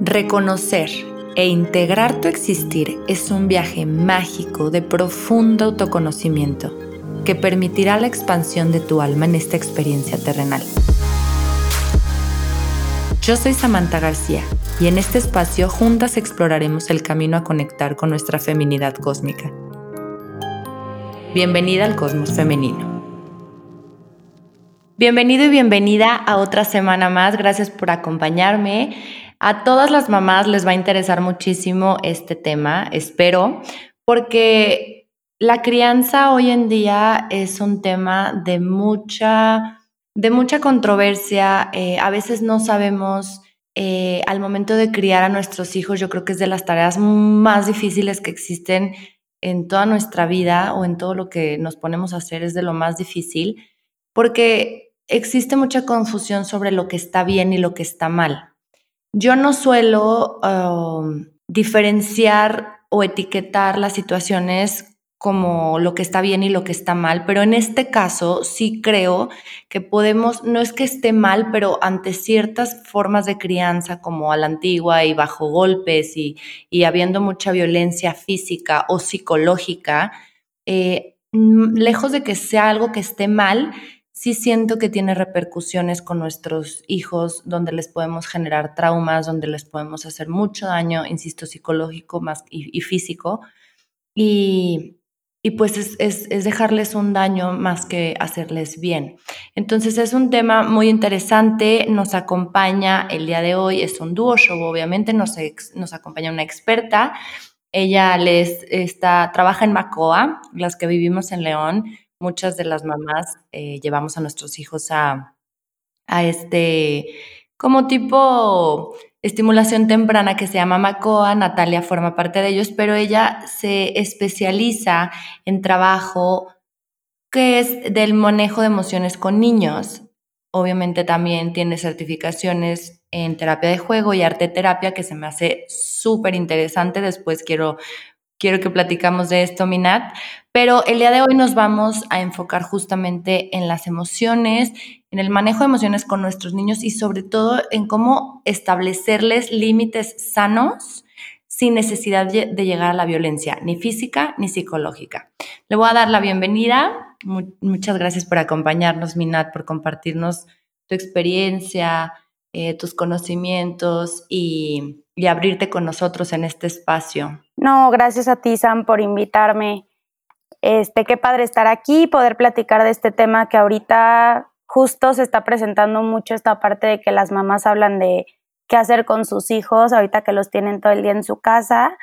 Reconocer e integrar tu existir es un viaje mágico de profundo autoconocimiento que permitirá la expansión de tu alma en esta experiencia terrenal. Yo soy Samantha García y en este espacio juntas exploraremos el camino a conectar con nuestra feminidad cósmica. Bienvenida al Cosmos Femenino. Bienvenido y bienvenida a otra semana más. Gracias por acompañarme. A todas las mamás les va a interesar muchísimo este tema, espero, porque la crianza hoy en día es un tema de mucha, de mucha controversia. Eh, a veces no sabemos eh, al momento de criar a nuestros hijos, yo creo que es de las tareas más difíciles que existen en toda nuestra vida o en todo lo que nos ponemos a hacer, es de lo más difícil, porque existe mucha confusión sobre lo que está bien y lo que está mal. Yo no suelo um, diferenciar o etiquetar las situaciones como lo que está bien y lo que está mal, pero en este caso sí creo que podemos, no es que esté mal, pero ante ciertas formas de crianza como a la antigua y bajo golpes y, habiendo mucha violencia física o psicológica, eh, lejos de que sea algo que esté mal, sí siento que tiene repercusiones con nuestros hijos, donde les podemos generar traumas, donde les podemos hacer mucho daño, insisto, psicológico más y, físico. Y, pues es, es, dejarles un daño más que hacerles bien. Entonces es un tema muy interesante, nos acompaña el día de hoy, es un dúo show, obviamente nos, nos acompaña una experta. Ella les está, trabaja en Macoa, las que vivimos en León, muchas de las mamás eh, llevamos a nuestros hijos a, a este, como tipo estimulación temprana que se llama MACOA, Natalia forma parte de ellos, pero ella se especializa en trabajo que es del manejo de emociones con niños. Obviamente también tiene certificaciones en terapia de juego y arte terapia que se me hace súper interesante. Después quiero quiero que platicamos de esto, Minat, pero el día de hoy nos vamos a enfocar justamente en las emociones, en el manejo de emociones con nuestros niños y sobre todo en cómo establecerles límites sanos sin necesidad de llegar a la violencia, ni física ni psicológica. Le voy a dar la bienvenida. Muchas gracias por acompañarnos, Minat, por compartirnos tu experiencia, eh, tus conocimientos y, y abrirte con nosotros en este espacio. No, gracias a ti, Sam, por invitarme. Este, qué padre estar aquí y poder platicar de este tema que ahorita justo se está presentando mucho esta parte de que las mamás hablan de qué hacer con sus hijos ahorita que los tienen todo el día en su casa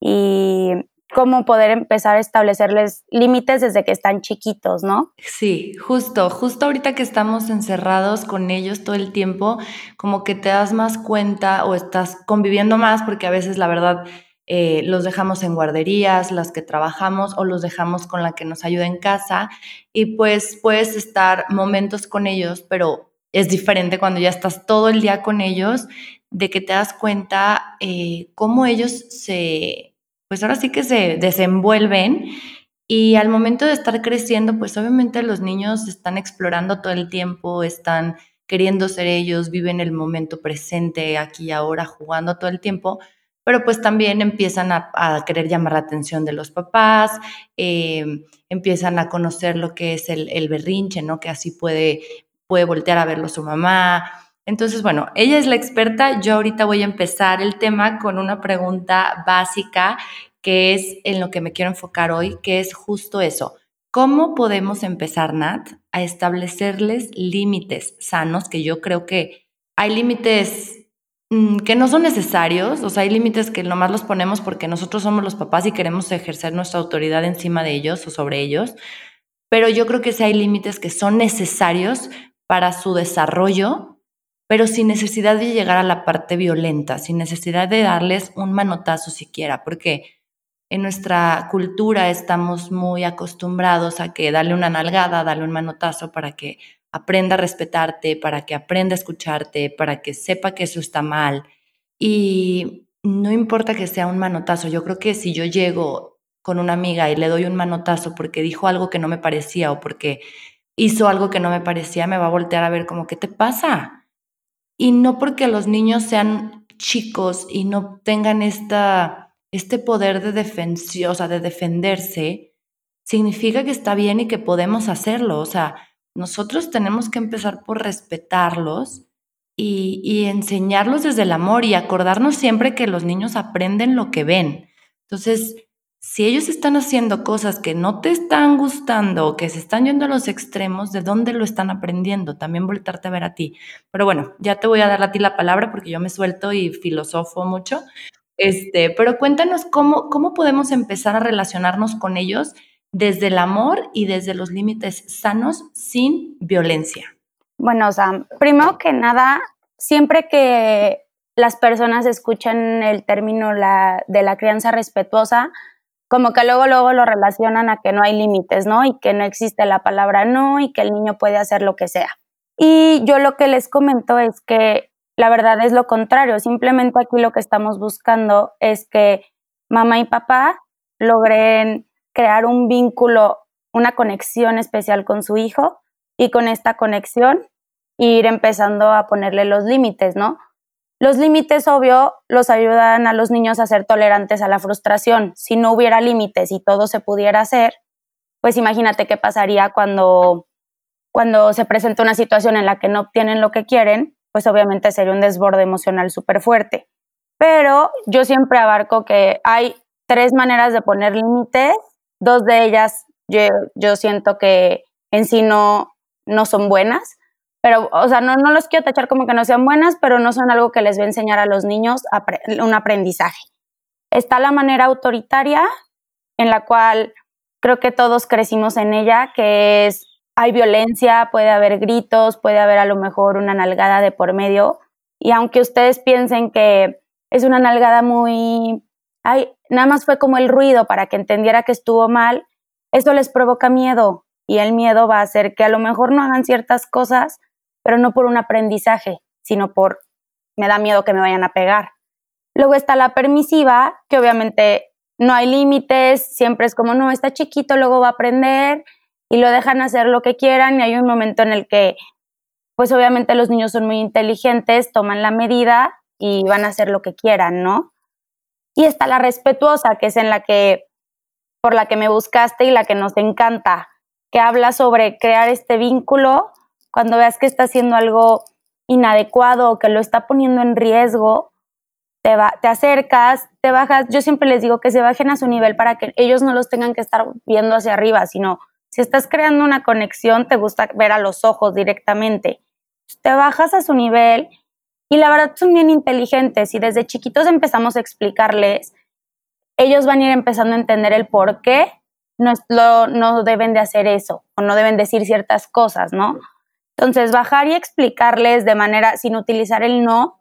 y cómo poder empezar a establecerles límites desde que están chiquitos, ¿no? Sí, justo, justo ahorita que estamos encerrados con ellos todo el tiempo, como que te das más cuenta o estás conviviendo más porque a veces la verdad eh, los dejamos en guarderías, las que trabajamos o los dejamos con la que nos ayuda en casa y pues puedes estar momentos con ellos, pero es diferente cuando ya estás todo el día con ellos, de que te das cuenta eh, cómo ellos se, pues ahora sí que se desenvuelven y al momento de estar creciendo, pues obviamente los niños están explorando todo el tiempo, están queriendo ser ellos, viven el momento presente, aquí y ahora, jugando todo el tiempo, pero pues también empiezan a, querer llamar la atención de los papás, eh, empiezan a conocer lo que es el, berrinche, ¿no? Que así puede, puede voltear a verlo su mamá. Entonces, bueno, ella es la experta. Yo ahorita voy a empezar el tema con una pregunta básica que es en lo que me quiero enfocar hoy, que es justo eso. ¿Cómo podemos empezar, Nat, a establecerles límites sanos? Que yo creo que hay límites que no son necesarios, o sea, hay límites que nomás los ponemos porque nosotros somos los papás y queremos ejercer nuestra autoridad encima de ellos o sobre ellos, pero yo creo que sí hay límites que son necesarios para su desarrollo, pero sin necesidad de llegar a la parte violenta, sin necesidad de darles un manotazo siquiera, porque en nuestra cultura estamos muy acostumbrados a que darle una nalgada, darle un manotazo para que aprenda a respetarte, para que aprenda a escucharte, para que sepa que eso está mal. Y no importa que sea un manotazo, yo creo que si yo llego con una amiga y le doy un manotazo porque dijo algo que no me parecía o porque hizo algo que no me parecía, me va a voltear a ver como, ¿qué te pasa? Y no porque los niños sean chicos y no tengan esta, este poder de defensión, o sea, de defenderse, significa que está bien y que podemos hacerlo. O sea, nosotros tenemos que empezar por respetarlos y, enseñarlos desde el amor y acordarnos siempre que los niños aprenden lo que ven. Entonces, si ellos están haciendo cosas que no te están gustando o que se están yendo a los extremos, ¿de dónde lo están aprendiendo? También voltarte a ver a ti. Pero bueno, ya te voy a dar a ti la palabra porque yo me suelto y filosofo mucho. Este, pero cuéntanos cómo, cómo podemos empezar a relacionarnos con ellos desde el amor y desde los límites sanos sin violencia. Bueno, sea, primero que nada, siempre que las personas escuchan el término de la crianza respetuosa, como que luego, luego lo relacionan a que no hay límites, ¿no? Y que no existe la palabra no y que el niño puede hacer lo que sea. Y yo lo que les comento es que la verdad es lo contrario, simplemente aquí lo que estamos buscando es que mamá y papá logren crear un vínculo, una conexión especial con su hijo y con esta conexión ir empezando a ponerle los límites, ¿no? Los límites, obvio, los ayudan a los niños a ser tolerantes a la frustración. Si no hubiera límites y todo se pudiera hacer, pues imagínate qué pasaría cuando, cuando se presenta una situación en la que no obtienen lo que quieren, pues obviamente sería un desborde emocional súper fuerte. Pero yo siempre abarco que hay tres maneras de poner límites, dos de ellas yo, yo siento que en sí no, no son buenas pero, o sea, no, no los quiero tachar como que no sean buenas, pero no son algo que les va a enseñar a los niños un aprendizaje. Está la manera autoritaria, en la cual creo que todos crecimos en ella, que es, hay violencia, puede haber gritos, puede haber a lo mejor una nalgada de por medio, y aunque ustedes piensen que es una nalgada muy, ay, nada más fue como el ruido para que entendiera que estuvo mal, eso les provoca miedo, y el miedo va a hacer que a lo mejor no hagan ciertas cosas pero no por un aprendizaje, sino por me da miedo que me vayan a pegar. Luego está la permisiva, que obviamente no hay límites, siempre es como, no, está chiquito, luego va a aprender y lo dejan hacer lo que quieran y hay un momento en el que, pues obviamente los niños son muy inteligentes, toman la medida y van a hacer lo que quieran, ¿no? Y está la respetuosa, que es en la que, por la que me buscaste y la que nos encanta, que habla sobre crear este vínculo cuando veas que está haciendo algo inadecuado o que lo está poniendo en riesgo, te, va, te acercas, te bajas. Yo siempre les digo que se bajen a su nivel para que ellos no los tengan que estar viendo hacia arriba, sino si estás creando una conexión, te gusta ver a los ojos directamente. Te bajas a su nivel y la verdad son bien inteligentes y desde chiquitos empezamos a explicarles, ellos van a ir empezando a entender el por qué no, no deben de hacer eso o no deben decir ciertas cosas, ¿no? Entonces, bajar y explicarles de manera, sin utilizar el no,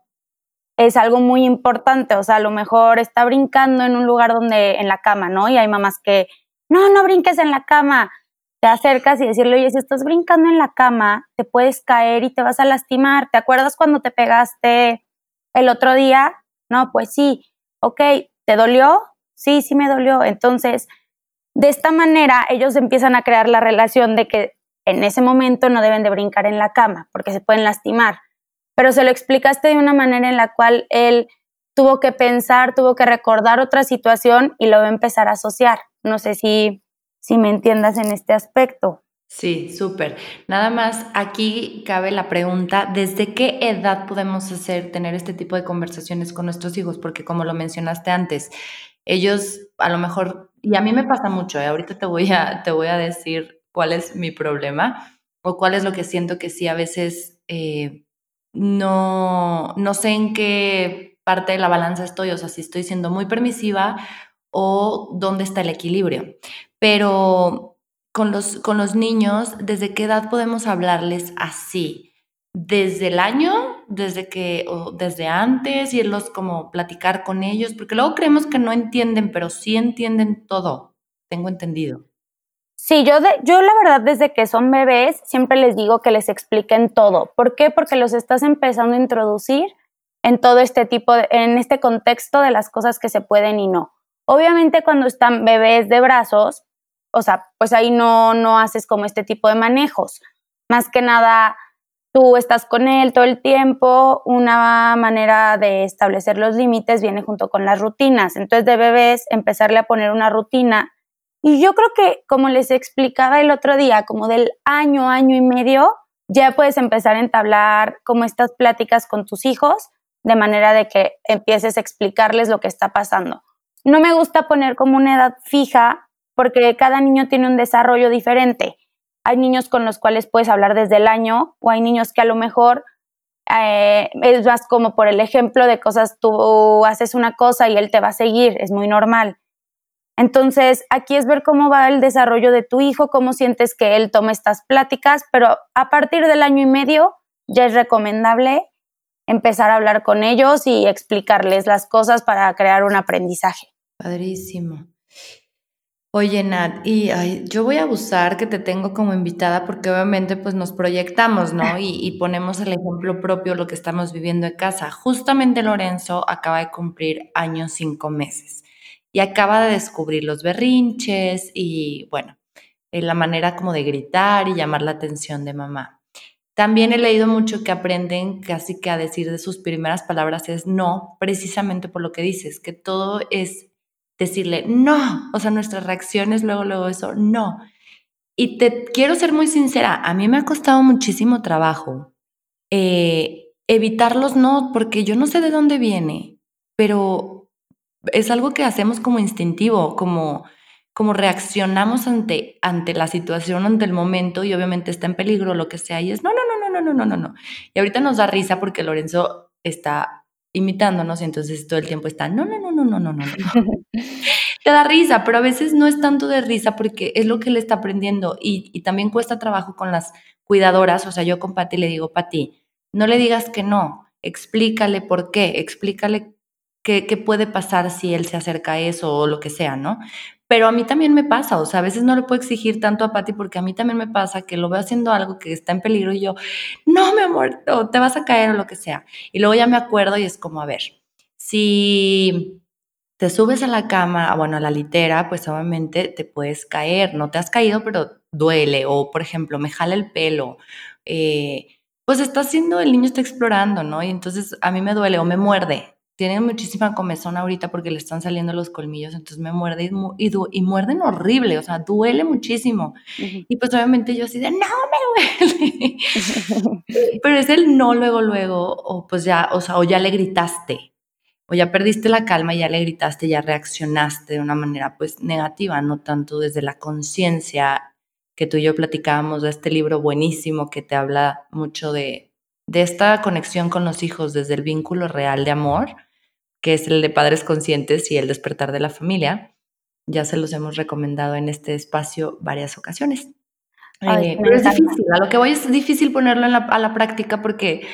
es algo muy importante. O sea, a lo mejor está brincando en un lugar donde, en la cama, ¿no? Y hay mamás que, no, no brinques en la cama. Te acercas y decirle, oye, si estás brincando en la cama, te puedes caer y te vas a lastimar. ¿Te acuerdas cuando te pegaste el otro día? No, pues sí. Ok, ¿te dolió? Sí, sí me dolió. Entonces, de esta manera, ellos empiezan a crear la relación de que en ese momento no deben de brincar en la cama porque se pueden lastimar. Pero se lo explicaste de una manera en la cual él tuvo que pensar, tuvo que recordar otra situación y lo va a empezar a asociar. No sé si, si me entiendas en este aspecto. Sí, súper. Nada más aquí cabe la pregunta, ¿desde qué edad podemos hacer, tener este tipo de conversaciones con nuestros hijos? Porque como lo mencionaste antes, ellos a lo mejor, y a mí me pasa mucho, ¿eh? ahorita te voy, a, te voy a decir cuál es mi problema o cuál es lo que siento que sí a veces eh, no, no sé en qué parte de la balanza estoy, o sea, si estoy siendo muy permisiva o dónde está el equilibrio. Pero con los, con los niños, ¿desde qué edad podemos hablarles así? ¿Desde el año? ¿Desde que, o desde antes? ¿Irlos como platicar con ellos? Porque luego creemos que no entienden, pero sí entienden todo, tengo entendido. Sí, yo, yo la verdad desde que son bebés siempre les digo que les expliquen todo. ¿Por qué? Porque los estás empezando a introducir en todo este tipo, de, en este contexto de las cosas que se pueden y no. Obviamente cuando están bebés de brazos, o sea, pues ahí no, no haces como este tipo de manejos. Más que nada, tú estás con él todo el tiempo, una manera de establecer los límites viene junto con las rutinas. Entonces de bebés empezarle a poner una rutina. Y yo creo que, como les explicaba el otro día, como del año, año y medio, ya puedes empezar a entablar como estas pláticas con tus hijos, de manera de que empieces a explicarles lo que está pasando. No me gusta poner como una edad fija porque cada niño tiene un desarrollo diferente. Hay niños con los cuales puedes hablar desde el año o hay niños que a lo mejor eh, es más como por el ejemplo de cosas, tú haces una cosa y él te va a seguir, es muy normal. Entonces, aquí es ver cómo va el desarrollo de tu hijo, cómo sientes que él toma estas pláticas, pero a partir del año y medio ya es recomendable empezar a hablar con ellos y explicarles las cosas para crear un aprendizaje. Padrísimo. Oye, Nat, y yo voy a abusar que te tengo como invitada porque obviamente pues nos proyectamos, ¿no? Y, y, ponemos el ejemplo propio lo que estamos viviendo en casa. Justamente Lorenzo acaba de cumplir años cinco meses y acaba de descubrir los berrinches y bueno, eh, la manera como de gritar y llamar la atención de mamá. También he leído mucho que aprenden casi que a decir de sus primeras palabras es no, precisamente por lo que dices, que todo es decirle no, o sea, nuestras reacciones luego, luego eso, no. Y te quiero ser muy sincera, a mí me ha costado muchísimo trabajo eh, evitar los no, porque yo no sé de dónde viene, pero es algo que hacemos como instintivo, como, como reaccionamos ante, ante la situación, ante el momento y obviamente está en peligro, lo que sea, y es no, no, no, no, no, no, no, no. Y ahorita nos da risa porque Lorenzo está imitándonos y entonces todo el tiempo está, no, no, no, no, no, no, no. Te da risa, pero a veces no es tanto de risa porque es lo que él está aprendiendo y, también cuesta trabajo con las cuidadoras, o sea, yo con Pati le digo, Pati, no le digas que no, explícale por qué, explícale qué, puede pasar si él se acerca a eso o lo que sea, ¿no? Pero a mí también me pasa, o sea, a veces no le puedo exigir tanto a Patty porque a mí también me pasa que lo veo haciendo algo que está en peligro y yo, no, mi amor, o te vas a caer o lo que sea. Y luego ya me acuerdo y es como, a ver, si te subes a la cama, bueno, a la litera, pues obviamente te puedes caer, no te has caído, pero duele, o por ejemplo, me jala el pelo, eh, pues está haciendo, el niño está explorando, ¿no? Y entonces a mí me duele o me muerde, tiene muchísima comezón ahorita porque le están saliendo los colmillos, entonces me muerde y, y, muerden horrible, o sea, duele muchísimo. Y pues obviamente yo así de, no me duele. Pero es el no luego, luego, o pues ya, o sea, o ya le gritaste, o ya perdiste la calma y ya le gritaste, ya reaccionaste de una manera pues negativa, no tanto desde la conciencia que tú y yo platicábamos de este libro buenísimo que te habla mucho de, de esta conexión con los hijos desde el vínculo real de amor que es el de Padres Conscientes y el despertar de la familia. Ya se los hemos recomendado en este espacio varias ocasiones. Eh, pero es difícil, a lo que voy es difícil ponerlo a la práctica porque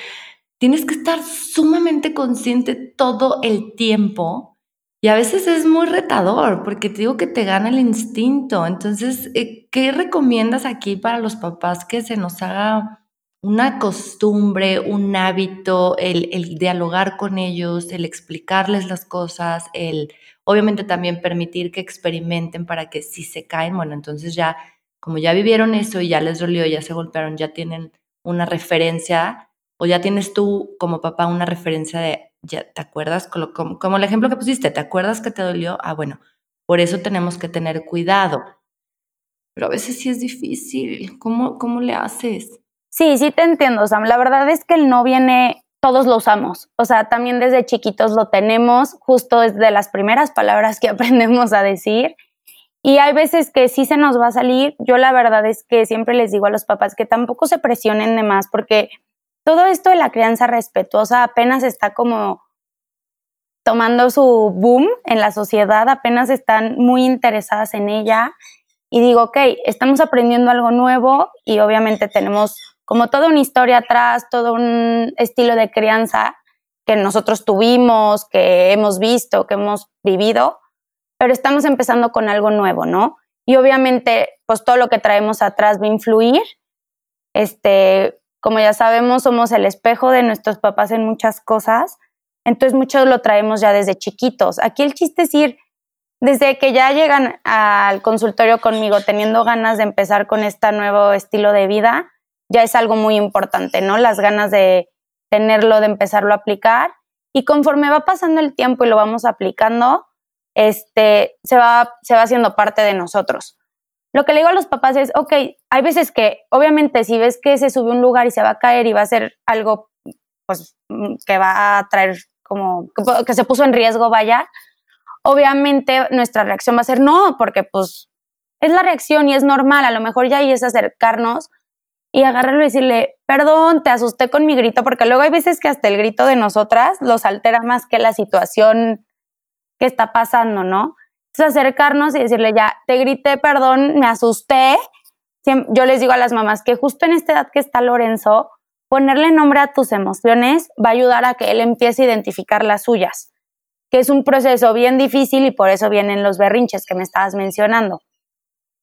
tienes que estar sumamente consciente todo el tiempo y a veces es muy retador porque te digo que te gana el instinto. Entonces, eh, ¿qué recomiendas aquí para los papás que se nos haga una costumbre, un hábito, el, dialogar con ellos, el explicarles las cosas, el obviamente también permitir que experimenten para que si se caen, bueno, entonces ya, como ya vivieron eso y ya les dolió, ya se golpearon, ya tienen una referencia o ya tienes tú como papá una referencia de, ya, ¿te acuerdas? Como, como el ejemplo que pusiste, ¿te acuerdas que te dolió? Ah, bueno, por eso tenemos que tener cuidado. Pero a veces sí es difícil. ¿Cómo, cómo le haces? Sí, sí te entiendo, Sam. La verdad es que el no viene, todos lo usamos. O sea, también desde chiquitos lo tenemos, justo desde las primeras palabras que aprendemos a decir. Y hay veces que sí se nos va a salir. Yo la verdad es que siempre les digo a los papás que tampoco se presionen de más, porque todo esto de la crianza respetuosa apenas está como tomando su boom en la sociedad, apenas están muy interesadas en ella. Y digo, ok, estamos aprendiendo algo nuevo y obviamente tenemos como toda una historia atrás, todo un estilo de crianza que nosotros tuvimos, que hemos visto, que hemos vivido, pero estamos empezando con algo nuevo, ¿no? Y obviamente, pues todo lo que traemos atrás va a influir. Este, como ya sabemos, somos el espejo de nuestros papás en muchas cosas, entonces muchos lo traemos ya desde chiquitos. Aquí el chiste es ir desde que ya llegan al consultorio conmigo teniendo ganas de empezar con este nuevo estilo de vida, ya es algo muy importante, ¿no? Las ganas de tenerlo, de empezarlo a aplicar. Y conforme va pasando el tiempo y lo vamos aplicando, este, se va, se va haciendo parte de nosotros. Lo que le digo a los papás es, ok, hay veces que, obviamente, si ves que se sube un lugar y se va a caer y va a ser algo, pues, que va a traer como, que se puso en riesgo, vaya, obviamente nuestra reacción va a ser no, porque pues es la reacción y es normal, a lo mejor ya ahí es acercarnos y agarrarlo y decirle, perdón, te asusté con mi grito, porque luego hay veces que hasta el grito de nosotras los altera más que la situación que está pasando, ¿no? Entonces acercarnos y decirle, ya, te grité, perdón, me asusté. Yo les digo a las mamás que justo en esta edad que está Lorenzo, ponerle nombre a tus emociones va a ayudar a que él empiece a identificar las suyas, que es un proceso bien difícil y por eso vienen los berrinches que me estabas mencionando.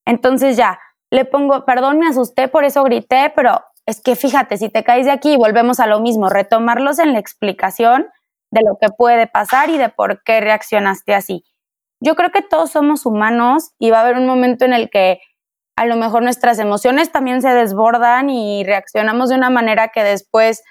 Entonces ya, le pongo, perdón, me asusté, por eso grité, pero es que fíjate, si te caes de aquí, volvemos a lo mismo, retomarlos en la explicación de lo que puede pasar y de por qué reaccionaste así. Yo creo que todos somos humanos y va a haber un momento en el que a lo mejor nuestras emociones también se desbordan y reaccionamos de una manera que después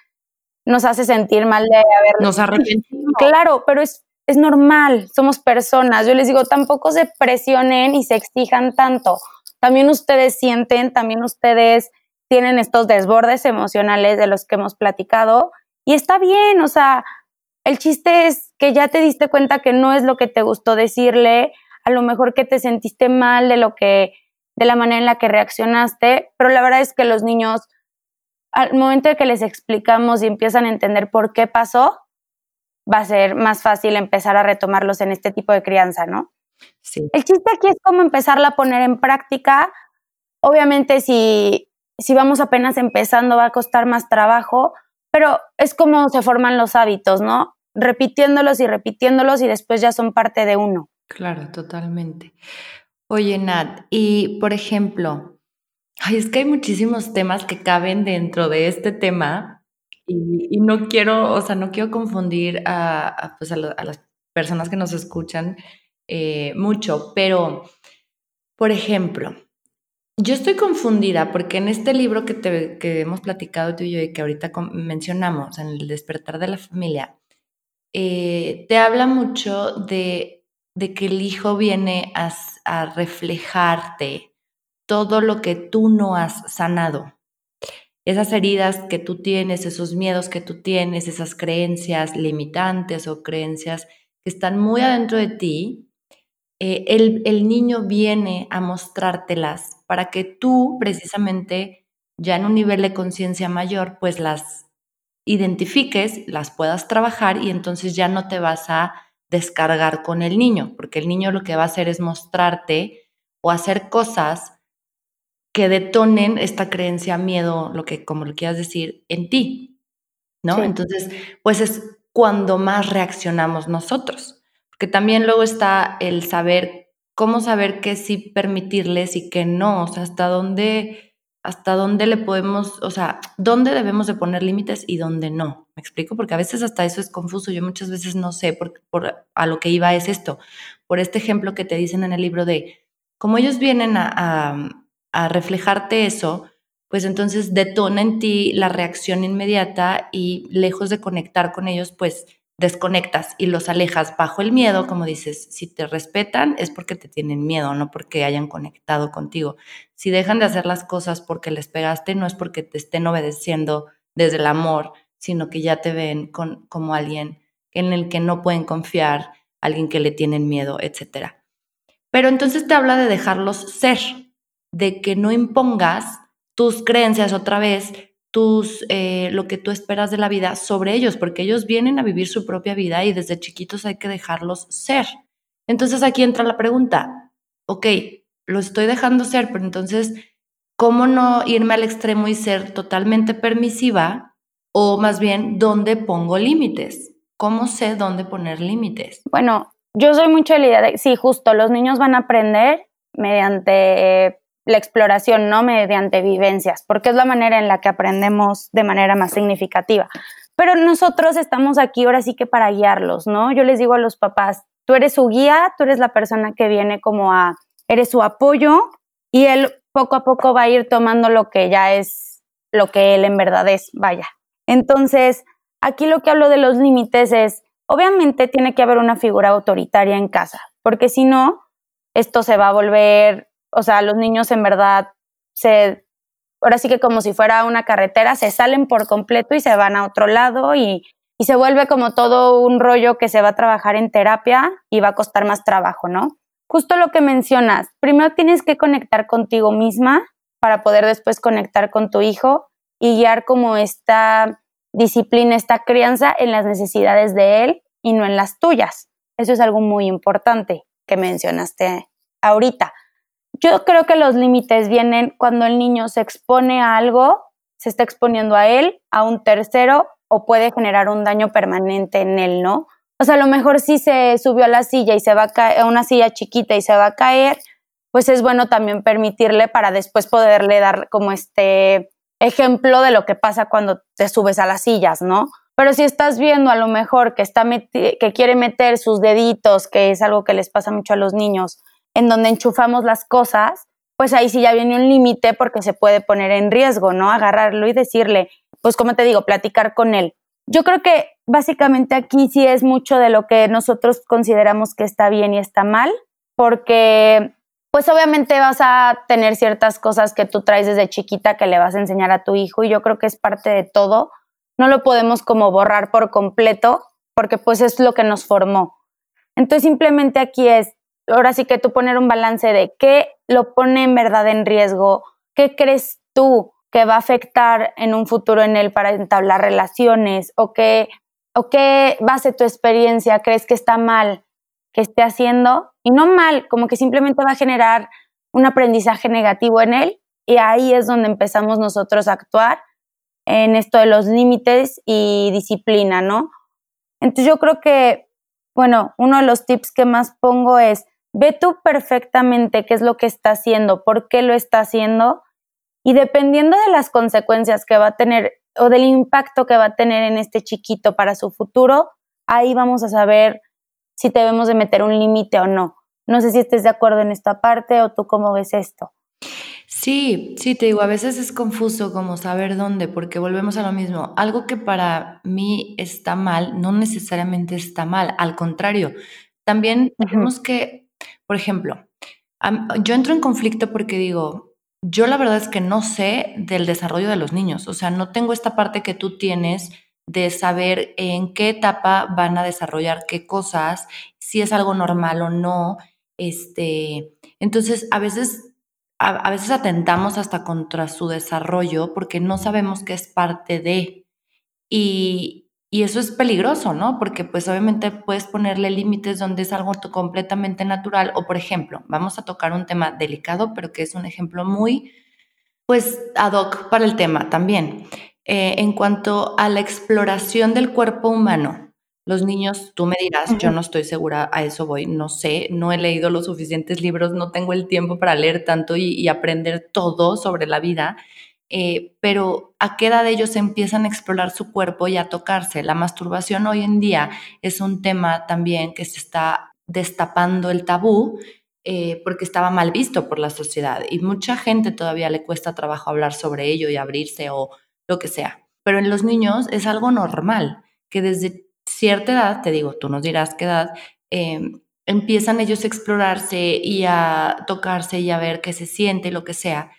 nos hace sentir mal de haber... Nos arrepentimos. Claro, pero es, es normal, somos personas. Yo les digo, tampoco se presionen y se exijan tanto también ustedes sienten, también ustedes tienen estos desbordes emocionales de los que hemos platicado y está bien, o sea, el chiste es que ya te diste cuenta que no es lo que te gustó decirle, a lo mejor que te sentiste mal de lo que de la manera en la que reaccionaste, pero la verdad es que los niños al momento de que les explicamos y empiezan a entender por qué pasó, va a ser más fácil empezar a retomarlos en este tipo de crianza, ¿no? El chiste aquí es cómo empezarla a poner en práctica. Obviamente si, si vamos apenas empezando va a costar más trabajo, pero es como se forman los hábitos, ¿no? Repitiéndolos y repitiéndolos y después ya son parte de uno. Claro, totalmente. Oye, Nat, y por ejemplo, ay, es que hay muchísimos temas que caben dentro de este tema y, no quiero, o sea, no quiero confundir a, pues a las personas que nos escuchan eh, mucho, pero, por ejemplo, yo estoy confundida porque en este libro que, te, que hemos platicado tú y yo y que ahorita mencionamos, en el despertar de la familia, eh, te habla mucho de, de, que el hijo viene a, a reflejarte todo lo que tú no has sanado. Esas heridas que tú tienes, esos miedos que tú tienes, esas creencias limitantes o creencias que están muy adentro de ti, eh, el, niño viene a mostrártelas para que tú precisamente ya en un nivel de conciencia mayor, pues las identifiques, las puedas trabajar y entonces ya no te vas a descargar con el niño, porque el niño lo que va a hacer es mostrarte o hacer cosas que detonen esta creencia, miedo, lo que como lo quieras decir, en ti, ¿no? Entonces, pues es cuando más reaccionamos nosotros que también luego está el saber cómo saber qué sí permitirles y qué no, o sea, hasta dónde, hasta dónde le podemos, o sea, dónde debemos de poner límites y dónde no. ¿Me explico? Porque a veces hasta eso es confuso. Yo muchas veces no sé por, por a lo que iba es esto. Por este ejemplo que te dicen en el libro de cómo ellos vienen a, a, a reflejarte eso, pues entonces detona en ti la reacción inmediata y lejos de conectar con ellos, pues desconectas y los alejas bajo el miedo, como dices, si te respetan es porque te tienen miedo, no porque hayan conectado contigo. Si dejan de hacer las cosas porque les pegaste, no es porque te estén obedeciendo desde el amor, sino que ya te ven como alguien en el que no pueden confiar, alguien que le tienen miedo, etc. Pero entonces te habla de dejarlos ser, de que no impongas tus creencias otra vez, tus, eh, lo que tú esperas de la vida sobre ellos, porque ellos vienen a vivir su propia vida y desde chiquitos hay que dejarlos ser. Entonces aquí entra la pregunta, ok, lo estoy dejando ser, pero entonces, ¿cómo no irme al extremo y ser totalmente permisiva? O más bien, ¿dónde pongo límites? ¿Cómo sé dónde poner límites? Bueno, yo soy mucho de la idea de, sí, justo, los niños van a aprender mediante la exploración, ¿no? Mediante vivencias, porque es la manera en la que aprendemos de manera más significativa. Pero nosotros estamos aquí ahora sí que para guiarlos, ¿no? Yo les digo a los papás, tú eres su guía, tú eres la persona que viene como a, eres su apoyo y él poco a poco va a ir tomando lo que ya es lo que él en verdad es, vaya. Entonces, aquí lo que hablo de los límites es, obviamente tiene que haber una figura autoritaria en casa, porque si no, esto se va a volver, o sea, los niños en verdad se, ahora sí que como si fuera una carretera, se salen por completo y se van a otro lado y, y se vuelve como todo un rollo que se va a trabajar en terapia y va a costar más trabajo, ¿no? Justo lo que mencionas, primero tienes que conectar contigo misma para poder después conectar con tu hijo y guiar como esta disciplina, esta crianza en las necesidades de él y no en las tuyas. Eso es algo muy importante que mencionaste ahorita. Yo creo que los límites vienen cuando el niño se expone a algo, se está exponiendo a él, a un tercero o puede generar un daño permanente en él, ¿no? O sea, a lo mejor si se subió a la silla y se va a caer, a una silla chiquita y se va a caer, pues es bueno también permitirle para después poderle dar como este ejemplo de lo que pasa cuando te subes a las sillas, ¿no? Pero si estás viendo a lo mejor que, está que quiere meter sus deditos, que es algo que les pasa mucho a los niños, en donde enchufamos las cosas, pues ahí sí ya viene un límite porque se puede poner en riesgo, ¿no? Agarrarlo y decirle, pues como te digo, platicar con él. Yo creo que básicamente aquí sí es mucho de lo que nosotros consideramos que está bien y está mal, porque pues obviamente vas a tener ciertas cosas que tú traes desde chiquita que le vas a enseñar a tu hijo y yo creo que es parte de todo. No lo podemos como borrar por completo porque pues es lo que nos formó. Entonces simplemente aquí es, ahora sí que tú poner un balance de qué lo pone en verdad en riesgo, qué crees tú que va a afectar en un futuro en él para entablar relaciones o qué, o qué base tu experiencia crees que está mal que esté haciendo y no mal, como que simplemente va a generar un aprendizaje negativo en él y ahí es donde empezamos nosotros a actuar en esto de los límites y disciplina, ¿no? Entonces yo creo que, bueno, uno de los tips que más pongo es, ve tú perfectamente qué es lo que está haciendo, por qué lo está haciendo y dependiendo de las consecuencias que va a tener o del impacto que va a tener en este chiquito para su futuro, ahí vamos a saber si debemos de meter un límite o no. No sé si estés de acuerdo en esta parte o tú cómo ves esto. Sí, sí, te digo, a veces es confuso como saber dónde, porque volvemos a lo mismo. Algo que para mí está mal, no necesariamente está mal, al contrario. También tenemos que, por ejemplo, yo entro en conflicto porque digo, yo la verdad es que no sé del desarrollo de los niños, o sea, no tengo esta parte que tú tienes de saber en qué etapa van a desarrollar qué cosas, si es algo normal o no. Este, entonces, a veces, a, veces atentamos hasta contra su desarrollo porque no sabemos qué es parte de. Y, y eso es peligroso, ¿no? Porque pues obviamente puedes ponerle límites donde es algo completamente natural. O por ejemplo, vamos a tocar un tema delicado, pero que es un ejemplo muy, pues, ad hoc para el tema también. Eh, en cuanto a la exploración del cuerpo humano, los niños, tú me dirás, yo no estoy segura, a eso voy, no sé, no he leído los suficientes libros, no tengo el tiempo para leer tanto y, aprender todo sobre la vida, eh, pero ¿a qué edad ellos empiezan a explorar su cuerpo y a tocarse? La masturbación hoy en día es un tema también que se está destapando el tabú eh, porque estaba mal visto por la sociedad y mucha gente todavía le cuesta trabajo hablar sobre ello y abrirse o lo que sea. Pero en los niños es algo normal, que desde cierta edad, te digo, tú nos dirás qué edad, em, empiezan ellos a explorarse y a tocarse y a ver qué se siente, lo que sea.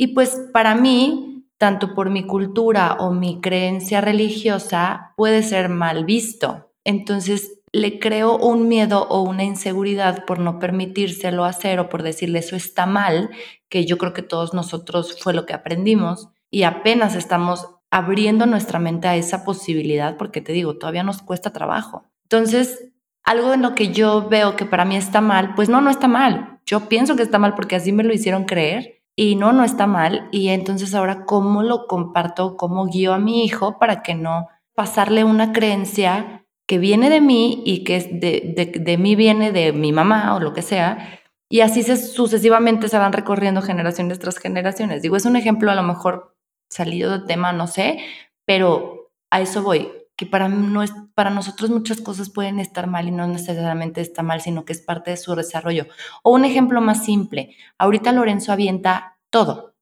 Y pues para mí, tanto por mi cultura o mi creencia religiosa, puede ser mal visto. Entonces le creo un miedo o una inseguridad por no permitírselo hacer o por decirle eso está mal, que yo creo que todos nosotros fue lo que aprendimos y apenas estamos abriendo nuestra mente a esa posibilidad porque te digo, todavía nos cuesta trabajo. Entonces, algo en lo que yo veo que para mí está mal, pues no, no está mal. Yo pienso que está mal porque así me lo hicieron creer y no, no está mal. Y entonces ahora, ¿cómo lo comparto? ¿Cómo guío a mi hijo para que no pasarle una creencia que viene de mí y que de, de, de mí viene de mi mamá o lo que sea? Y así sucesivamente se van recorriendo generaciones tras generaciones. Digo, es un ejemplo a lo mejor salido de tema, no sé, pero a eso voy, que para, no es, para nosotros muchas cosas pueden estar mal y no necesariamente está mal, sino que es parte de su desarrollo. O un ejemplo más simple, ahorita Lorenzo avienta todo,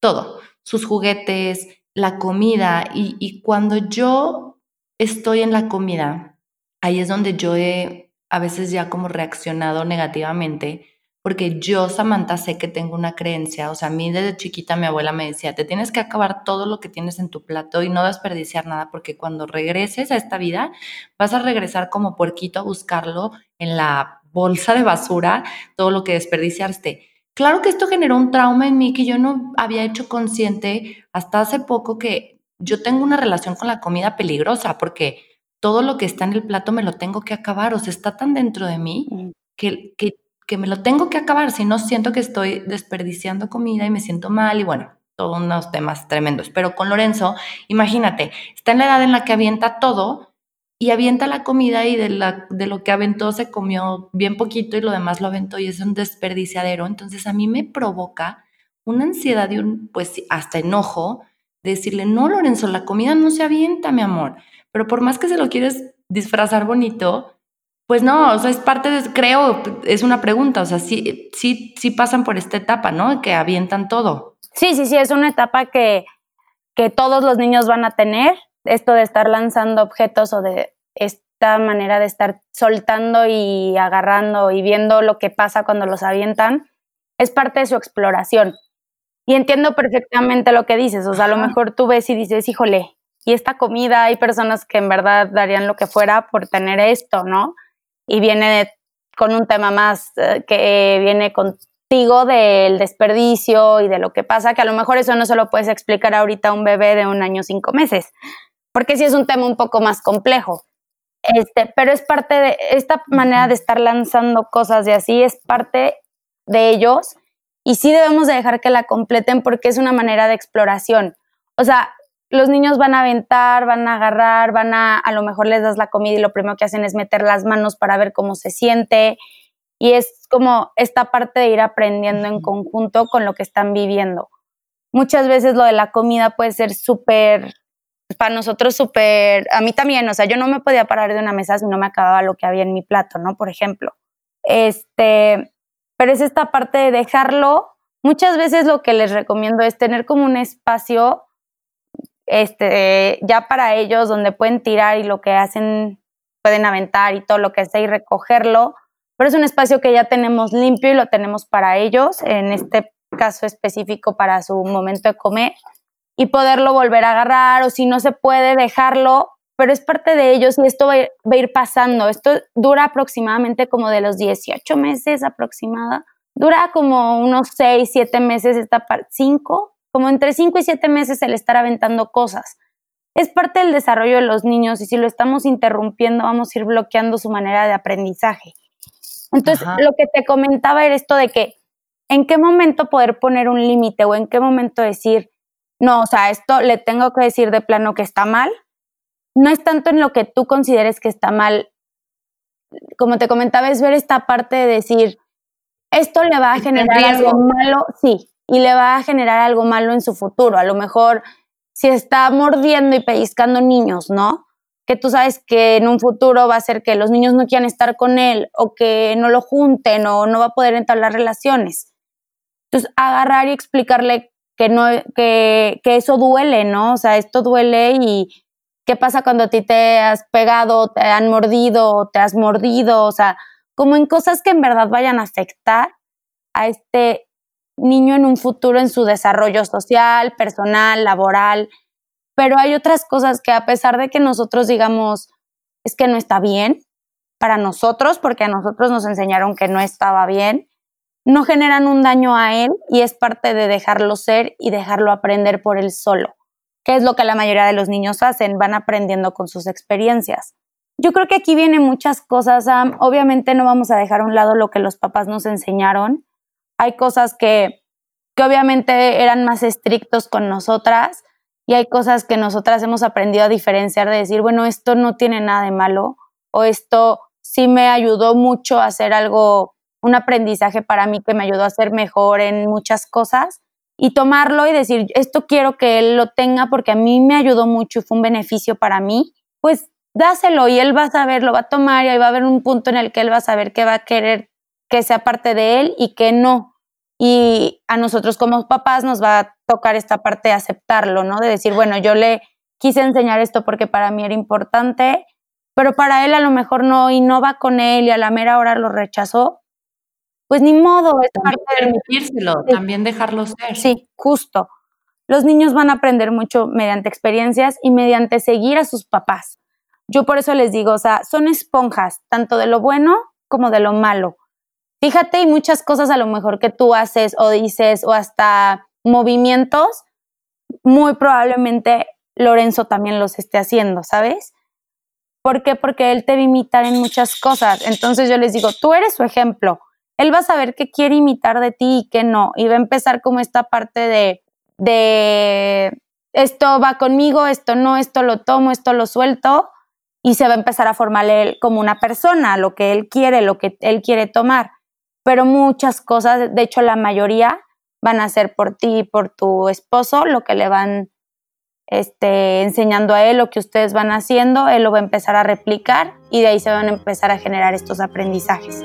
todo. sus juguetes, la comida. Y, y cuando yo estoy en la comida, ahí es donde yo he a veces ya como reaccionado negativamente porque yo, Samantha, sé que tengo una creencia, o sea, a mí desde chiquita mi abuela me decía, te tienes que acabar todo lo que tienes en tu plato y no desperdiciar nada, porque cuando regreses a esta vida, vas a regresar como puerquito a buscarlo en la bolsa de basura, todo lo que desperdiciaste. Claro que esto generó un trauma en mí que yo no había hecho consciente hasta hace poco que yo tengo una relación con la comida peligrosa, porque todo lo que está en el plato me lo tengo que acabar, o sea, está tan dentro de mí que, que que me lo tengo que acabar, si no siento que estoy desperdiciando comida y me siento mal y bueno, todos unos temas tremendos. Pero con Lorenzo, imagínate, está en la edad en la que avienta todo y avienta la comida y de, la, de lo que aventó se comió bien poquito y lo demás lo aventó y es un desperdiciadero. Entonces a mí me provoca una ansiedad y un, pues hasta enojo de decirle, no, Lorenzo, la comida no se avienta, mi amor. Pero por más que se lo quieres disfrazar bonito, pues no, o sea, es parte de, creo, es una pregunta, o sea, sí, sí, sí pasan por esta etapa, ¿no? Que avientan todo. Sí, sí, sí, es una etapa que, que todos los niños van a tener, esto de estar lanzando objetos o de esta manera de estar soltando y agarrando y viendo lo que pasa cuando los avientan, es parte de su exploración. Y entiendo perfectamente lo que dices, o sea, a lo mejor tú ves y dices, híjole, y esta comida, hay personas que en verdad darían lo que fuera por tener esto, ¿no? Y viene con un tema más eh, que viene contigo del desperdicio y de lo que pasa, que a lo mejor eso no se lo puedes explicar ahorita a un bebé de un año cinco meses, porque sí es un tema un poco más complejo. Este, pero es parte de esta manera de estar lanzando cosas de así, es parte de ellos y sí debemos de dejar que la completen porque es una manera de exploración. O sea, los niños van a aventar, van a agarrar, van a, a lo mejor les das la comida y lo primero que hacen es meter las manos para ver cómo se siente. Y es como esta parte de ir aprendiendo en conjunto con lo que están viviendo. Muchas veces lo de la comida puede ser súper, para nosotros súper, a mí también, o sea, yo no me podía parar de una mesa si no me acababa lo que había en mi plato, ¿no? Por ejemplo. Este, pero es esta parte de dejarlo. Muchas veces lo que les recomiendo es tener como un espacio este, ya para ellos, donde pueden tirar y lo que hacen, pueden aventar y todo lo que sea y recogerlo, pero es un espacio que ya tenemos limpio y lo tenemos para ellos, en este caso específico para su momento de comer, y poderlo volver a agarrar o si no se puede dejarlo, pero es parte de ellos y esto va a ir pasando. Esto dura aproximadamente como de los 18 meses aproximada. Dura como unos 6, 7 meses esta parte, 5, como entre 5 y 7 meses el estar aventando cosas. Es parte del desarrollo de los niños y si lo estamos interrumpiendo vamos a ir bloqueando su manera de aprendizaje. Entonces, lo que te comentaba era esto de que en qué momento poder poner un límite o en qué momento decir, no, o sea, esto le tengo que decir de plano que está mal. No es tanto en lo que tú consideres que está mal. Como te comentaba, es ver esta parte de decir, esto le va a generar algo malo, sí, y le va a generar algo malo en su futuro. A lo mejor si está mordiendo y pellizcando niños, ¿no? Que tú sabes que en un futuro va a ser que los niños no quieran estar con él o que no lo junten o no va a poder entablar relaciones. Entonces, agarrar y explicarle que, no, que, que eso duele, ¿no? O sea, esto duele y qué pasa cuando a ti te has pegado, te han mordido, te has mordido, o sea, como en cosas que en verdad vayan a afectar a este niño en un futuro en su desarrollo social, personal, laboral, pero hay otras cosas que a pesar de que nosotros digamos, es que no está bien para nosotros, porque a nosotros nos enseñaron que no estaba bien, no generan un daño a él y es parte de dejarlo ser y dejarlo aprender por él solo, que es lo que la mayoría de los niños hacen, van aprendiendo con sus experiencias. Yo creo que aquí vienen muchas cosas, obviamente no vamos a dejar a un lado lo que los papás nos enseñaron, hay cosas que, que obviamente eran más estrictos con nosotras y hay cosas que nosotras hemos aprendido a diferenciar de decir, bueno, esto no tiene nada de malo o esto sí me ayudó mucho a hacer algo, un aprendizaje para mí que me ayudó a ser mejor en muchas cosas y tomarlo y decir, esto quiero que él lo tenga porque a mí me ayudó mucho y fue un beneficio para mí, pues dáselo y él va a saber, lo va a tomar y ahí va a haber un punto en el que él va a saber que va a querer que sea parte de él y que no. Y a nosotros como papás nos va a tocar esta parte de aceptarlo, ¿no? De decir, bueno, yo le quise enseñar esto porque para mí era importante, pero para él a lo mejor no y no va con él y a la mera hora lo rechazó, pues ni modo. Es también permitírselo, también dejarlo ser. Sí, justo. Los niños van a aprender mucho mediante experiencias y mediante seguir a sus papás. Yo por eso les digo, o sea, son esponjas, tanto de lo bueno como de lo malo. Fíjate, y muchas cosas a lo mejor que tú haces o dices o hasta movimientos, muy probablemente Lorenzo también los esté haciendo, ¿sabes? ¿Por qué? Porque él te va a imitar en muchas cosas. Entonces yo les digo, tú eres su ejemplo. Él va a saber qué quiere imitar de ti y qué no. Y va a empezar como esta parte de, de esto va conmigo, esto no, esto lo tomo, esto lo suelto. Y se va a empezar a formar él como una persona, lo que él quiere, lo que él quiere tomar. Pero muchas cosas, de hecho la mayoría, van a ser por ti y por tu esposo, lo que le van este, enseñando a él lo que ustedes van haciendo, él lo va a empezar a replicar y de ahí se van a empezar a generar estos aprendizajes.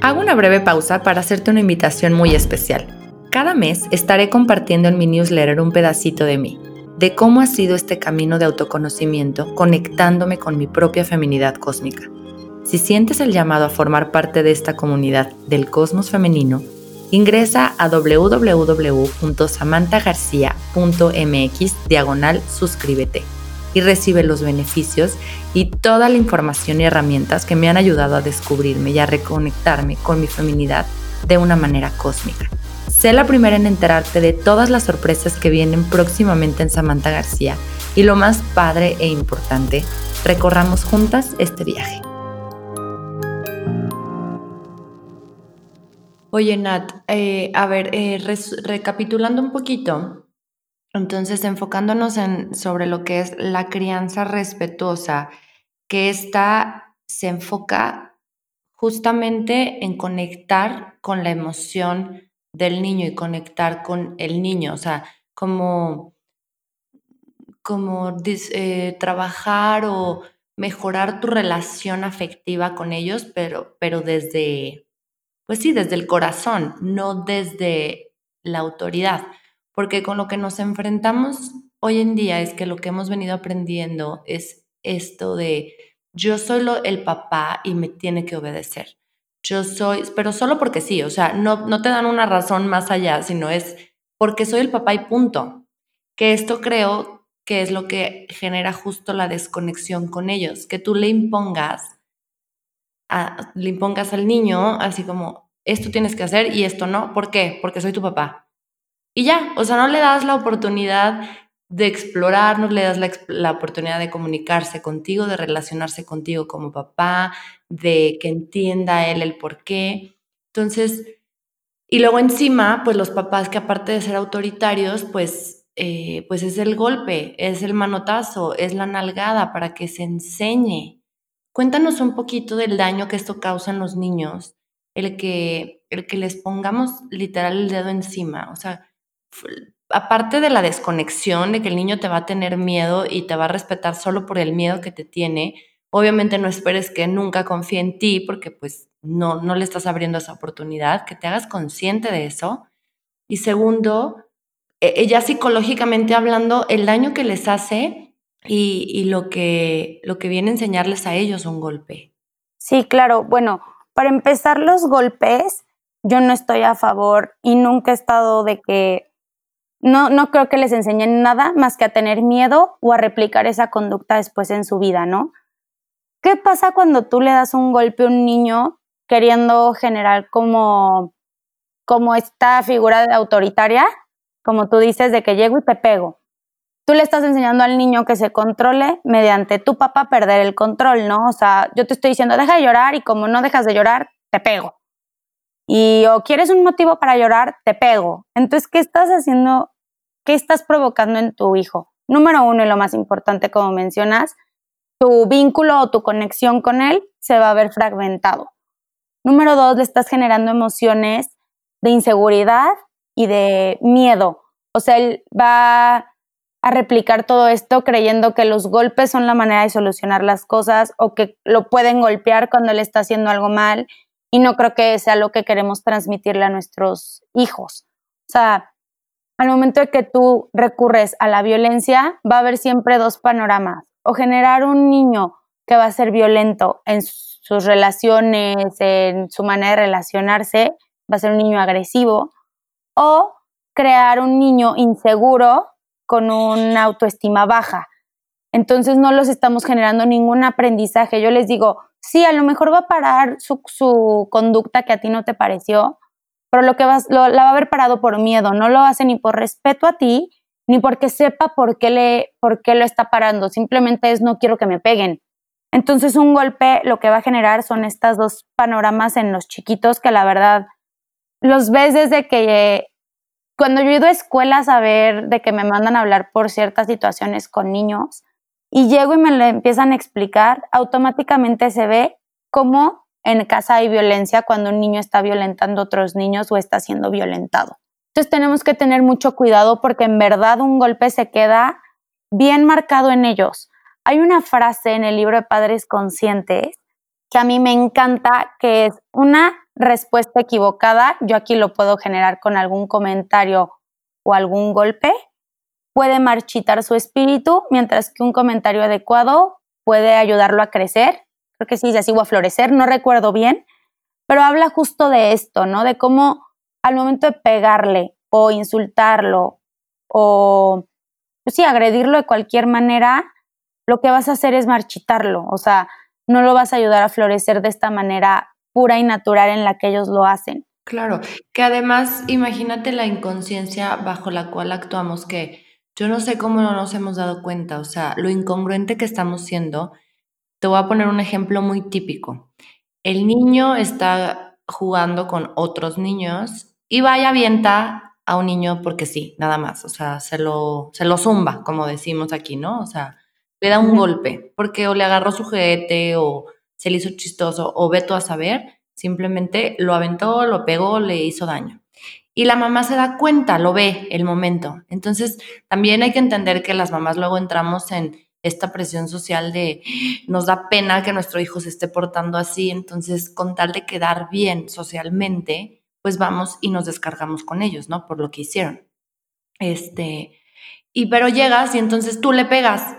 Hago una breve pausa para hacerte una invitación muy especial. Cada mes estaré compartiendo en mi newsletter un pedacito de mí, de cómo ha sido este camino de autoconocimiento conectándome con mi propia feminidad cósmica. Si sientes el llamado a formar parte de esta comunidad del cosmos femenino, Ingresa a www.samanthagarcia.mx diagonal suscríbete y recibe los beneficios y toda la información y herramientas que me han ayudado a descubrirme y a reconectarme con mi feminidad de una manera cósmica. Sé la primera en enterarte de todas las sorpresas que vienen próximamente en Samantha García y lo más padre e importante, recorramos juntas este viaje. Oye, Nat, eh, a ver, eh, recapitulando un poquito, entonces enfocándonos en sobre lo que es la crianza respetuosa, que esta se enfoca justamente en conectar con la emoción del niño y conectar con el niño, o sea, como, como eh, trabajar o mejorar tu relación afectiva con ellos, pero, pero desde pues sí, desde el corazón, no desde la autoridad, porque con lo que nos enfrentamos hoy en día es que lo que hemos venido aprendiendo es esto de yo soy el papá y me tiene que obedecer. Yo soy, pero solo porque sí, o sea, no, no te dan una razón más allá, sino es porque soy el papá y punto. Que esto creo que es lo que genera justo la desconexión con ellos, que tú le impongas le impongas al niño así como, esto tienes que hacer y esto no. ¿Por qué? Porque soy tu papá. Y ya, o sea, no le das la oportunidad de explorar, no le das la, la, oportunidad de comunicarse contigo, de relacionarse contigo como papá, de que entienda él el por qué. Entonces, y luego encima, pues los papás que aparte de ser autoritarios, pues, eh, pues es el golpe, es el manotazo, es la nalgada para que se enseñe Cuéntanos un poquito del daño que esto causa en los niños, el que, el que les pongamos literal el dedo encima. O sea, aparte de la desconexión, de que el niño te va a tener miedo y te va a respetar solo por el miedo que te tiene, obviamente no esperes que nunca confíe en ti porque pues no, no le estás abriendo esa oportunidad, que te hagas consciente de eso. Y segundo, ella psicológicamente hablando, el daño que les hace y, lo, que, lo que viene a enseñarles a ellos un golpe. Sí, claro. Bueno, para empezar los golpes, yo no estoy a favor y nunca he estado de que, no, no creo que les enseñen nada más que a tener miedo o a replicar esa conducta después en su vida, ¿no? ¿Qué pasa cuando tú le das un golpe a un niño queriendo generar como, como esta figura autoritaria, como tú dices, de que llego y te pego? Tú le estás enseñando al niño que se controle mediante tu papá perder el control, ¿no? O sea, yo te estoy diciendo, deja de llorar y como no dejas de llorar, te pego. Y o quieres un motivo para llorar, te pego. Entonces, ¿qué estás haciendo? ¿Qué estás provocando en tu hijo? Número uno, y lo más importante, como mencionas, tu vínculo o tu conexión con él se va a ver fragmentado. Número dos, le estás generando emociones de inseguridad y de miedo. O sea, él va a replicar todo esto creyendo que los golpes son la manera de solucionar las cosas o que lo pueden golpear cuando le está haciendo algo mal y no creo que sea lo que queremos transmitirle a nuestros hijos. O sea, al momento de que tú recurres a la violencia, va a haber siempre dos panoramas. O generar un niño que va a ser violento en sus relaciones, en su manera de relacionarse, va a ser un niño agresivo. O crear un niño inseguro con una autoestima baja. Entonces no los estamos generando ningún aprendizaje. Yo les digo, sí, a lo mejor va a parar su, conducta que a ti no te pareció, pero lo que vas, la va a haber parado por miedo, no lo hace ni por respeto a ti, ni porque sepa por qué, le, por qué lo está parando, simplemente es no quiero que me peguen. Entonces un golpe lo que va a generar son estas dos panoramas en los chiquitos que la verdad los ves desde que cuando yo he ido a escuelas a ver de que me mandan a hablar por ciertas situaciones con niños y llego y me lo empiezan a explicar, automáticamente se ve cómo en casa hay violencia cuando un niño está violentando a otros niños o está siendo violentado. Entonces tenemos que tener mucho cuidado porque en verdad un golpe se queda bien marcado en ellos. Hay una frase en el libro de Padres Conscientes que a mí me encanta, que es una respuesta equivocada, yo aquí lo puedo generar con algún comentario o algún golpe, puede marchitar su espíritu, mientras que un comentario adecuado puede ayudarlo a crecer creo que sí, así o a florecer, no recuerdo bien, pero habla justo de esto, ¿no? De cómo al momento de pegarle o insultarlo o, pues sí, agredirlo de cualquier manera, lo que vas a hacer es marchitarlo, o sea, no lo vas a ayudar a florecer de esta manera pura y natural en la que ellos lo hacen. Claro, que además imagínate la inconsciencia bajo la cual actuamos, que yo no sé cómo no nos hemos dado cuenta, o sea, lo incongruente que estamos siendo te voy a poner un ejemplo muy típico. El niño está jugando con otros niños y vaya avienta a un niño porque sí, nada más. O sea, se lo, se lo zumba, como decimos aquí, ¿no? O sea, le da un golpe porque o le agarró su juguete o se le hizo chistoso o ve a saber, simplemente lo aventó, lo pegó, le hizo daño. Y la mamá se da cuenta, lo ve el momento. Entonces, también hay que entender que las mamás luego entramos en esta presión social de nos da pena que nuestro hijo se esté portando así, entonces con tal de quedar bien socialmente, pues vamos y nos descargamos con ellos, ¿no? Por lo que hicieron. Este, y pero llegas y entonces tú le pegas.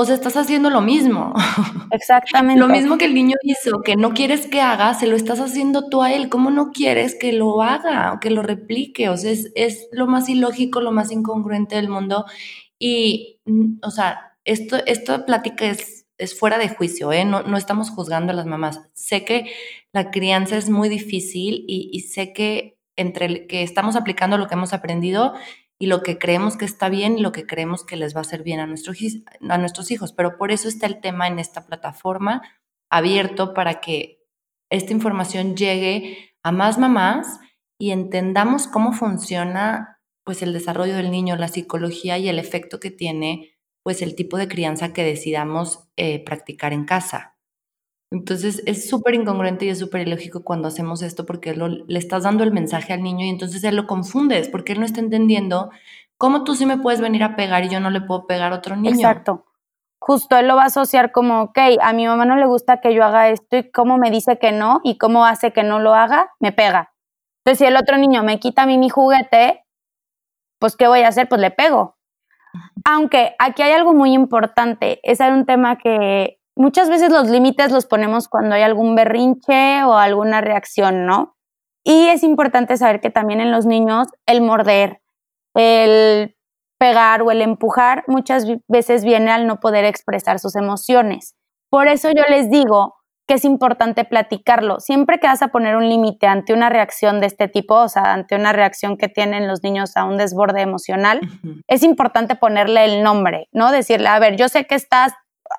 O sea, estás haciendo lo mismo. Exactamente. lo mismo que el niño hizo, que no quieres que haga, se lo estás haciendo tú a él. ¿Cómo no quieres que lo haga o que lo replique? O sea, es, es lo más ilógico, lo más incongruente del mundo. Y, mm, o sea, esto, esta plática es, es fuera de juicio, ¿eh? no, no, estamos juzgando a las mamás. Sé que la crianza es muy difícil y, sé que entre que estamos aplicando lo que hemos aprendido y lo que creemos que está bien y lo que creemos que les va a hacer bien a, nuestros a nuestros hijos. Pero por eso está el tema en esta plataforma abierto para que esta información llegue a más mamás y entendamos cómo funciona pues el desarrollo del niño, la psicología y el efecto que tiene pues el tipo de crianza que decidamos eh, practicar en casa. Entonces es súper incongruente y es súper ilógico cuando hacemos esto porque le estás dando el mensaje al niño y entonces él lo confundes porque él no está entendiendo cómo tú sí me puedes venir a pegar y yo no le puedo pegar a otro niño. Exacto. Justo él lo va a asociar como, ok, a mi mamá no le gusta que yo haga esto y cómo me dice que no y cómo hace que no lo haga, me pega. Entonces si el otro niño me quita a mí mi juguete, pues ¿qué voy a hacer? Pues le pego. Aunque aquí hay algo muy importante, es un tema que muchas veces los límites los ponemos cuando hay algún berrinche o alguna reacción, ¿no? Y es importante saber que también en los niños el morder, el pegar o el empujar muchas veces viene al no poder expresar sus emociones. Por eso yo les digo, que es importante platicarlo. Siempre que vas a poner un límite ante una reacción de este tipo, o sea, ante una reacción que tienen los niños a un desborde emocional, es importante ponerle el nombre, ¿no? Decirle, a ver, yo sé que estás,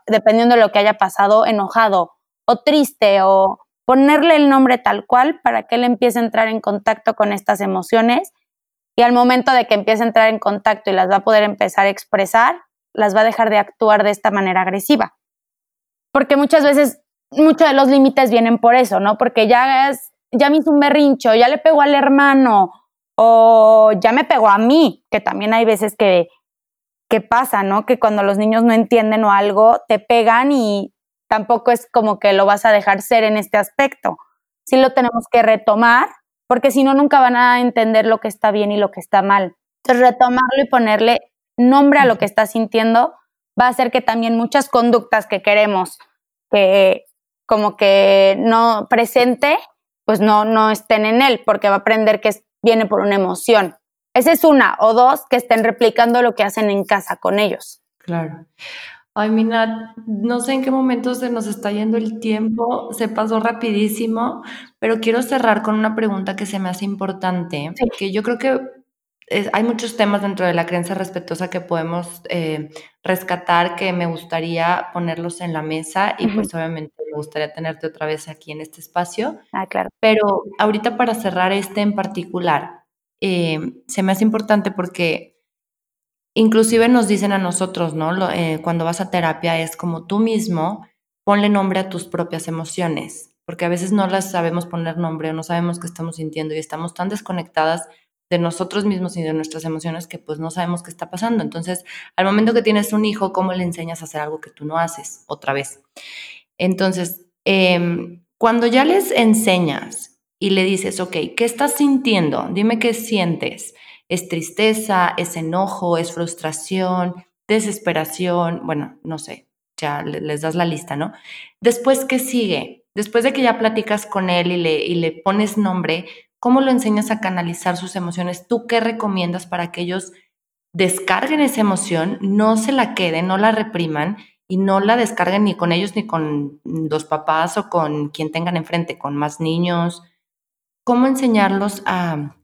dependiendo de lo que haya pasado, enojado o triste o ponerle el nombre tal cual para que él empiece a entrar en contacto con estas emociones y al momento de que empiece a entrar en contacto y las va a poder empezar a expresar, las va a dejar de actuar de esta manera agresiva. Porque muchas veces muchos de los límites vienen por eso, ¿no? Porque ya, es, ya me hizo un berrincho, ya le pegó al hermano o ya me pegó a mí, que también hay veces que, que pasa, ¿no? Que cuando los niños no entienden o algo, te pegan y tampoco es como que lo vas a dejar ser en este aspecto. sí lo tenemos que retomar, porque si no, nunca van a entender lo que está bien y lo que está mal. Entonces, retomarlo y ponerle nombre a lo que está sintiendo va a hacer que también muchas conductas que queremos que como que no presente, pues no, no estén en él, porque va a aprender que viene por una emoción. Esa es una, o dos, que estén replicando lo que hacen en casa con ellos. Claro. Ay, Mina, no sé en qué momento se nos está yendo el tiempo, se pasó rapidísimo, pero quiero cerrar con una pregunta que se me hace importante, que yo creo que hay muchos temas dentro de la creencia respetuosa que podemos eh, rescatar que me gustaría ponerlos en la mesa y pues obviamente me gustaría tenerte otra vez aquí en este espacio. Ah, claro. Pero ahorita para cerrar este en particular, eh, se me hace importante porque inclusive nos dicen a nosotros, ¿no? Eh, cuando vas a terapia es como tú mismo, ponle nombre a tus propias emociones, porque a veces no las sabemos poner nombre o no sabemos qué estamos sintiendo y estamos tan desconectadas de nosotros mismos y de nuestras emociones que pues no sabemos qué está pasando. Entonces, al momento que tienes un hijo, ¿cómo le enseñas a hacer algo que tú no haces otra vez? Entonces, em, cuando ya les enseñas y le dices, ok, ¿qué estás sintiendo? Dime qué sientes. ¿Es tristeza? ¿Es enojo? ¿Es frustración? ¿Desesperación? Bueno, no sé, ya les das la lista, ¿no? Después, ¿qué sigue? Después de que ya platicas con él y le, y le pones nombre, ¿Cómo lo enseñas a canalizar sus emociones? ¿Tú qué recomiendas para que ellos descarguen esa emoción, no se la queden, no la repriman y no la descarguen ni con ellos ni con los papás o con quien tengan enfrente, con más niños? ¿Cómo enseñarlos a,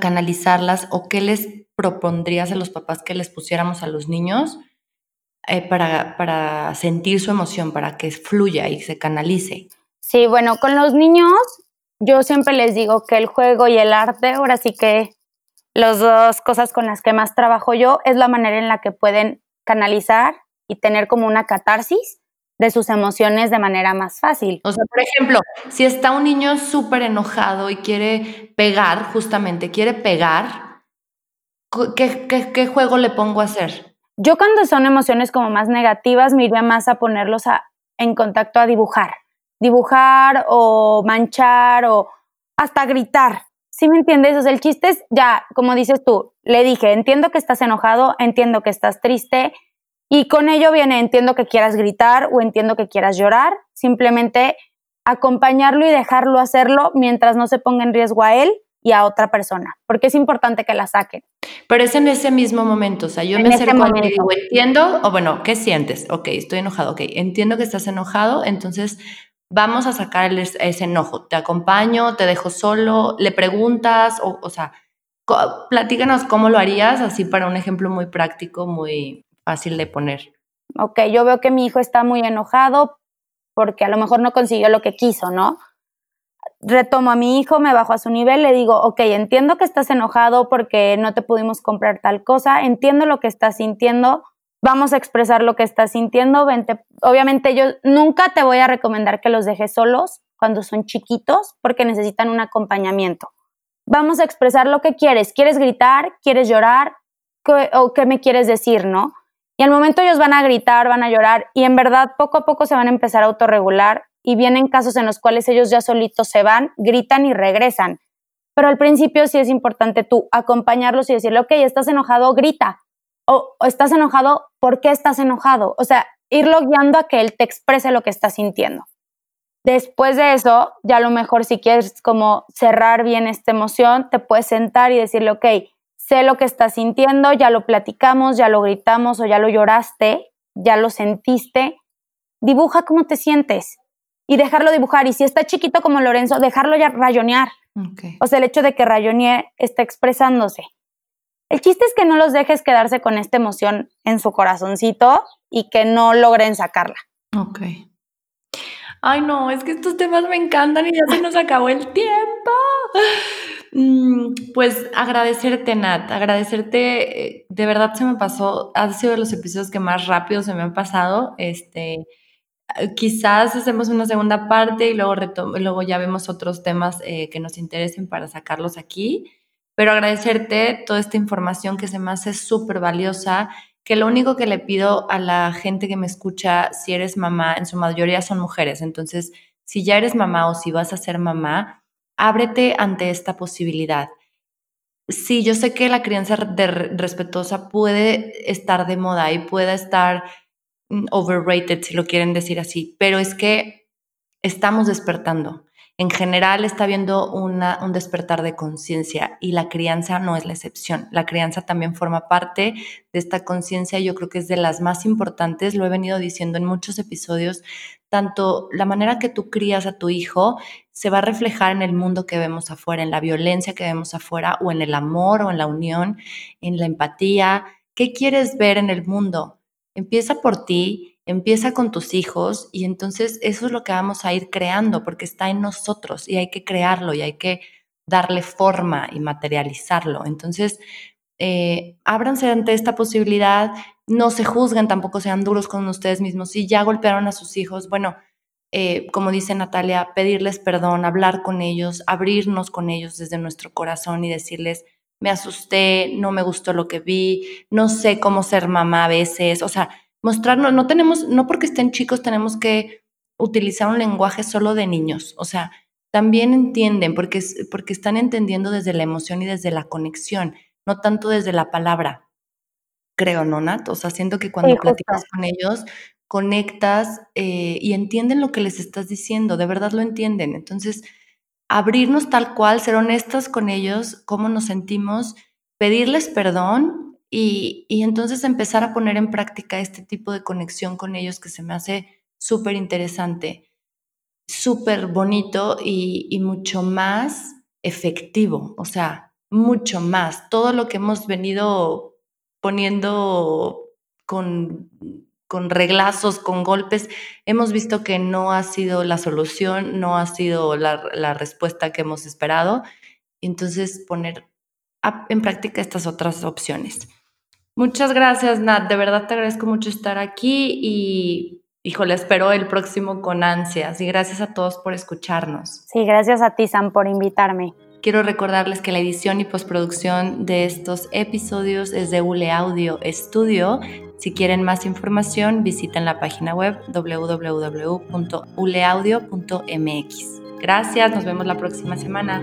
canalizarlas o qué les propondrías a los papás que les pusiéramos a los niños eh, para, para sentir su emoción, para que fluya y se canalice? Sí, bueno, con los niños yo siempre les digo que el juego y el arte, ahora sí que las dos cosas con las que más trabajo yo, es la manera en la que pueden canalizar y tener como una catarsis de sus emociones de manera más fácil. O sea, por ejemplo, si está un niño súper enojado y quiere pegar, justamente, quiere pegar, ¿qué, qué, juego le pongo a hacer? Yo cuando son emociones como más negativas, me iría más a ponerlos en contacto a dibujar dibujar o manchar o hasta gritar. ¿Sí me entiendes? O sea, el chiste es ya, como dices tú, le dije, entiendo que estás enojado, entiendo que estás triste y con ello viene, entiendo que quieras gritar o entiendo que quieras llorar, simplemente acompañarlo y dejarlo hacerlo mientras no se ponga en riesgo a él y a otra persona, porque es importante que la saquen. Pero es en ese mismo momento, o sea, yo me acerco y digo, entiendo, o bueno, ¿qué sientes? Ok, estoy enojado, ok, entiendo que estás enojado, entonces vamos a sacar ese enojo. Te acompaño, te dejo solo, le preguntas, o, o sea, platícanos cómo lo harías, así para un ejemplo muy práctico, muy fácil de poner. Ok, yo veo que mi hijo está muy enojado porque a lo mejor no consiguió lo que quiso, ¿no? Retomo a mi hijo, me bajo a su nivel, le digo, ok, entiendo que estás enojado porque no te pudimos comprar tal cosa, entiendo lo que estás sintiendo, vamos a expresar lo que estás sintiendo. Obviamente yo nunca te voy a recomendar que los dejes solos cuando son chiquitos porque necesitan un acompañamiento. Vamos a expresar lo que quieres. ¿Quieres gritar? ¿Quieres llorar? ¿O qué me quieres decir, no? Y al momento ellos van a gritar, van a llorar y en verdad poco a poco se van a empezar a autorregular y vienen casos en los cuales ellos ya solitos se van, gritan y regresan. Pero al principio sí es importante tú acompañarlos y decirle, ok, estás enojado, grita, o, estás enojado, ¿por qué estás enojado? O sea, irlo guiando a que él te exprese lo que está sintiendo. Después de eso, ya a lo mejor si quieres como cerrar bien esta emoción, te puedes sentar y decirle, ok, sé lo que estás sintiendo, ya lo platicamos, ya lo gritamos o ya lo lloraste, ya lo sentiste, dibuja cómo te sientes y dejarlo dibujar. Y si está chiquito como Lorenzo, dejarlo ya rayonear. O sea, el hecho de que rayonee está expresándose. El chiste es que no los dejes quedarse con esta emoción en su corazoncito y que no logren sacarla. Ok. Ay, no, es que estos temas me encantan y ya se nos acabó el tiempo. Mm, pues agradecerte, Nat, agradecerte, eh, de verdad se me pasó, ha sido de los episodios que más rápido se me han pasado. Este, eh, quizás hacemos una segunda parte y luego, luego ya vemos otros temas eh, que nos interesen para sacarlos aquí pero agradecerte toda esta información que se me hace súper valiosa, que lo único que le pido a la gente que me escucha, si eres mamá, en su mayoría son mujeres, entonces si ya eres mamá o si vas a ser mamá, ábrete ante esta posibilidad. Sí, yo sé que la crianza respetuosa puede estar de moda y puede estar mm, overrated, si lo quieren decir así, pero es que estamos despertando en general está habiendo un despertar de conciencia y la crianza no es la excepción. La crianza también forma parte de esta conciencia, yo creo que es de las más importantes, lo he venido diciendo en muchos episodios, tanto la manera que tú crías a tu hijo se va a reflejar en el mundo que vemos afuera, en la violencia que vemos afuera o en el amor o en la unión, en la empatía. ¿Qué quieres ver en el mundo? Empieza por ti, empieza con tus hijos y entonces eso es lo que vamos a ir creando porque está en nosotros y hay que crearlo y hay que darle forma y materializarlo. Entonces, eh, ábranse ante esta posibilidad, no se juzguen, tampoco sean duros con ustedes mismos. Si ya golpearon a sus hijos, bueno, eh, como dice Natalia, pedirles perdón, hablar con ellos, abrirnos con ellos desde nuestro corazón y decirles, me asusté, no me gustó lo que vi, no sé cómo ser mamá a veces, o sea, mostrarnos, no tenemos, no porque estén chicos tenemos que utilizar un lenguaje solo de niños, o sea, también entienden porque, porque están entendiendo desde la emoción y desde la conexión, no tanto desde la palabra, creo, ¿no, Nat? O sea, siento que cuando platicas con ellos, conectas eh, y entienden lo que les estás diciendo, de verdad lo entienden. Entonces, abrirnos tal cual, ser honestas con ellos, cómo nos sentimos, pedirles perdón y, entonces empezar a poner en práctica este tipo de conexión con ellos que se me hace súper interesante, súper bonito y, mucho más efectivo, o sea, mucho más. Todo lo que hemos venido poniendo con, con reglazos, con golpes, hemos visto que no ha sido la solución, no ha sido la, la respuesta que hemos esperado. Entonces, poner en práctica estas otras opciones. Muchas gracias, Nat. De verdad te agradezco mucho estar aquí y, híjole, espero el próximo con ansias. Y gracias a todos por escucharnos. Sí, gracias a ti, Sam, por invitarme. Quiero recordarles que la edición y postproducción de estos episodios es de Ule Audio Studio. Si quieren más información, visiten la página web www.uleaudio.mx. Gracias, nos vemos la próxima semana.